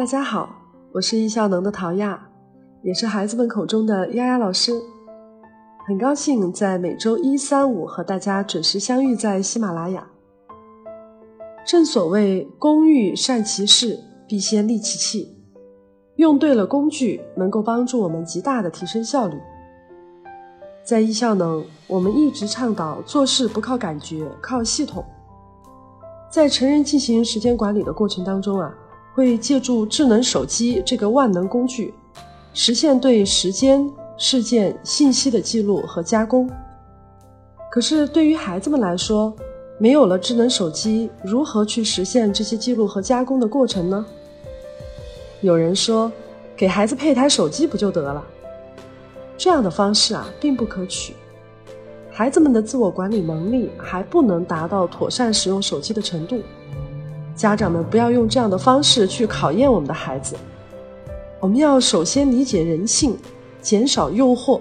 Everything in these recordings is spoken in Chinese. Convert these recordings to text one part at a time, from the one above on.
大家好，我是易效能的陶亚，也是孩子们口中的丫丫老师。很高兴在每周一、三、五和大家准时相遇在喜马拉雅。正所谓“工欲善其事，必先利其器”，用对了工具，能够帮助我们极大的提升效率。在易效能，我们一直倡导做事不靠感觉，靠系统。在成人进行时间管理的过程当中啊。会借助智能手机这个万能工具，实现对时间、事件、信息的记录和加工。可是对于孩子们来说，没有了智能手机，如何去实现这些记录和加工的过程呢？有人说，给孩子配台手机不就得了？这样的方式啊，并不可取。孩子们的自我管理能力还不能达到妥善使用手机的程度。家长们不要用这样的方式去考验我们的孩子。我们要首先理解人性，减少诱惑。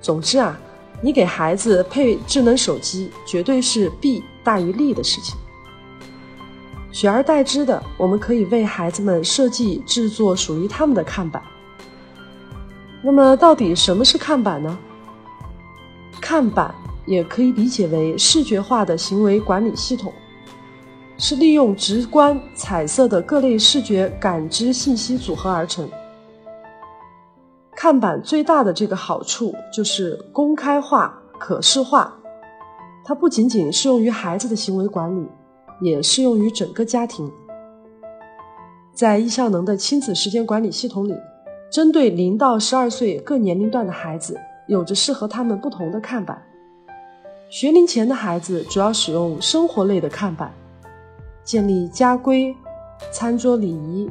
总之啊，你给孩子配智能手机，绝对是弊大于利的事情。取而代之的，我们可以为孩子们设计制作属于他们的看板。那么，到底什么是看板呢？看板也可以理解为视觉化的行为管理系统。是利用直观彩色的各类视觉感知信息组合而成。看板最大的这个好处就是公开化、可视化，它不仅仅适用于孩子的行为管理，也适用于整个家庭。在易效能的亲子时间管理系统里，针对零到十二岁各年龄段的孩子，有着适合他们不同的看板。学龄前的孩子主要使用生活类的看板。建立家规、餐桌礼仪、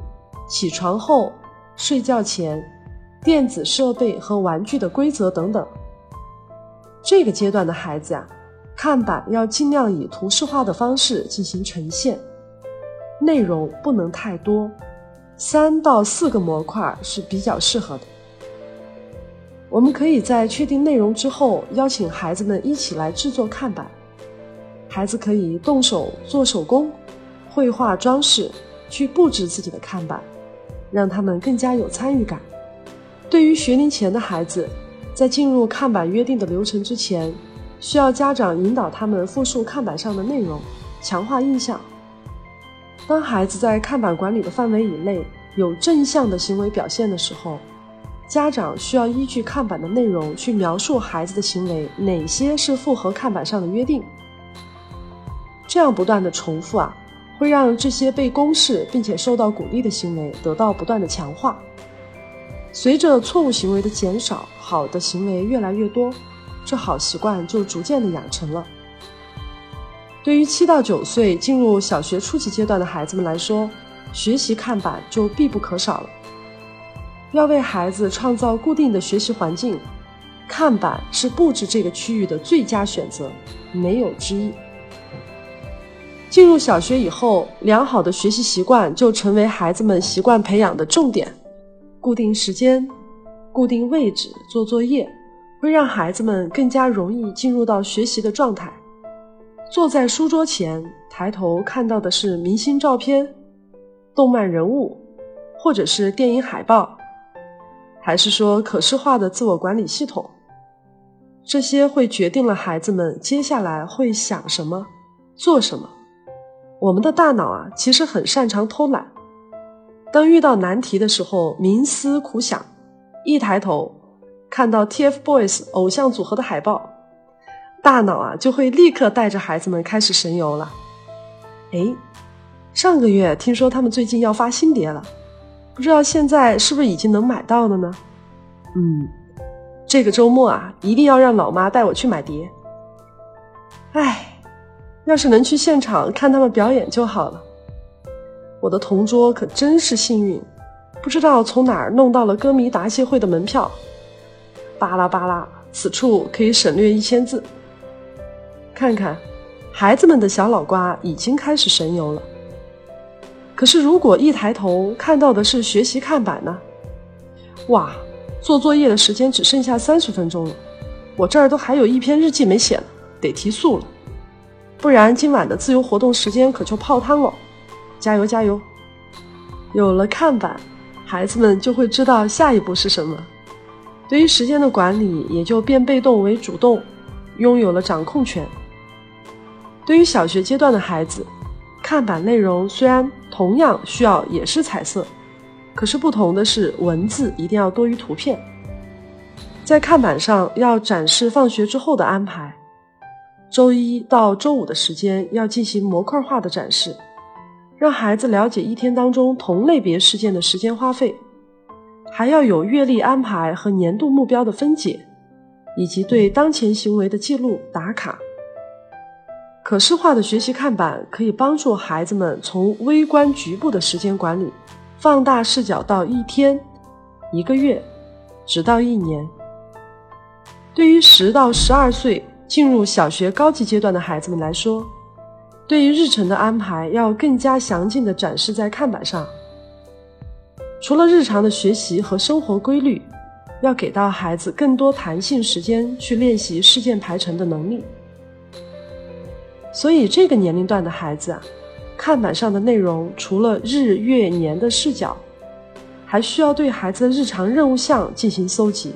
起床后、睡觉前、电子设备和玩具的规则等等。这个阶段的孩子呀，看板要尽量以图示化的方式进行呈现，内容不能太多，三到四个模块是比较适合的。我们可以在确定内容之后，邀请孩子们一起来制作看板，孩子可以动手做手工。绘画装饰，去布置自己的看板，让他们更加有参与感。对于学龄前的孩子，在进入看板约定的流程之前，需要家长引导他们复述看板上的内容，强化印象。当孩子在看板管理的范围以内有正向的行为表现的时候，家长需要依据看板的内容去描述孩子的行为哪些是符合看板上的约定。这样不断的重复啊。会让这些被公示并且受到鼓励的行为得到不断的强化。随着错误行为的减少，好的行为越来越多，这好习惯就逐渐的养成了。对于七到九岁进入小学初级阶段的孩子们来说，学习看板就必不可少了。要为孩子创造固定的学习环境，看板是布置这个区域的最佳选择，没有之一。进入小学以后，良好的学习习惯就成为孩子们习惯培养的重点。固定时间、固定位置做作业，会让孩子们更加容易进入到学习的状态。坐在书桌前，抬头看到的是明星照片、动漫人物，或者是电影海报，还是说可视化的自我管理系统？这些会决定了孩子们接下来会想什么、做什么。我们的大脑啊，其实很擅长偷懒。当遇到难题的时候，冥思苦想，一抬头看到 TFBOYS 偶像组合的海报，大脑啊就会立刻带着孩子们开始神游了。哎，上个月听说他们最近要发新碟了，不知道现在是不是已经能买到了呢？嗯，这个周末啊，一定要让老妈带我去买碟。哎。要是能去现场看他们表演就好了。我的同桌可真是幸运，不知道从哪儿弄到了歌迷答谢会的门票。巴拉巴拉，此处可以省略一千字。看看，孩子们的小脑瓜已经开始神游了。可是如果一抬头看到的是学习看板呢？哇，做作业的时间只剩下三十分钟了，我这儿都还有一篇日记没写呢，得提速了。不然今晚的自由活动时间可就泡汤了，加油加油！有了看板，孩子们就会知道下一步是什么。对于时间的管理，也就变被动为主动，拥有了掌控权。对于小学阶段的孩子，看板内容虽然同样需要也是彩色，可是不同的是，文字一定要多于图片。在看板上要展示放学之后的安排，周一到周五的时间要进行模块化的展示，让孩子了解一天当中同类别事件的时间花费。还要有月历安排和年度目标的分解，以及对当前行为的记录打卡。可视化的学习看板可以帮助孩子们从微观局部的时间管理，放大视角到一天、一个月，直到一年。对于十到十二岁进入小学高级阶段的孩子们来说，对于日程的安排要更加详尽地展示在看板上。除了日常的学习和生活规律，要给到孩子更多弹性时间去练习事件排程的能力。所以，这个年龄段的孩子啊，看板上的内容除了日、月、年的视角，还需要对孩子的日常任务项进行搜集。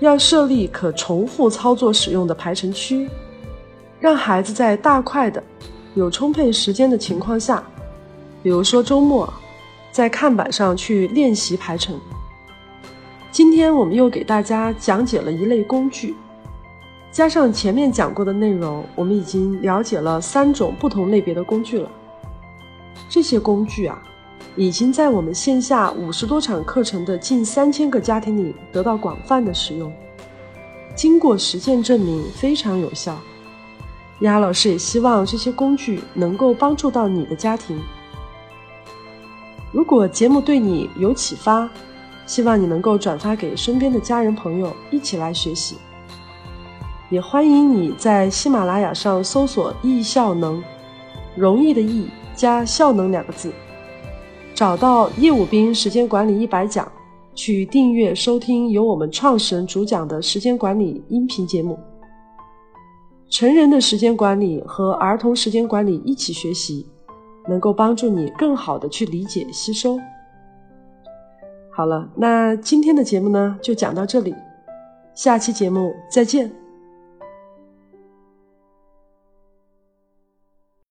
要设立可重复操作使用的排程区，让孩子在大块的、有充沛时间的情况下，比如说周末。在看板上去练习排程。今天我们又给大家讲解了一类工具，加上前面讲过的内容，我们已经了解了三种不同类别的工具了。这些工具啊，已经在我们线下五十多场课程的近三千个家庭里得到广泛的使用，经过实践证明非常有效。丫老师也希望这些工具能够帮助到你的家庭。如果节目对你有启发，希望你能够转发给身边的家人朋友一起来学习。也欢迎你在喜马拉雅上搜索“易效能”，容易的易加效能两个字，找到叶武斌时间管理一百讲，去订阅收听由我们创始人主讲的时间管理音频节目。成人的时间管理和儿童时间管理一起学习。能够帮助你更好的去理解吸收。好了，那今天的节目呢就讲到这里，下期节目再见。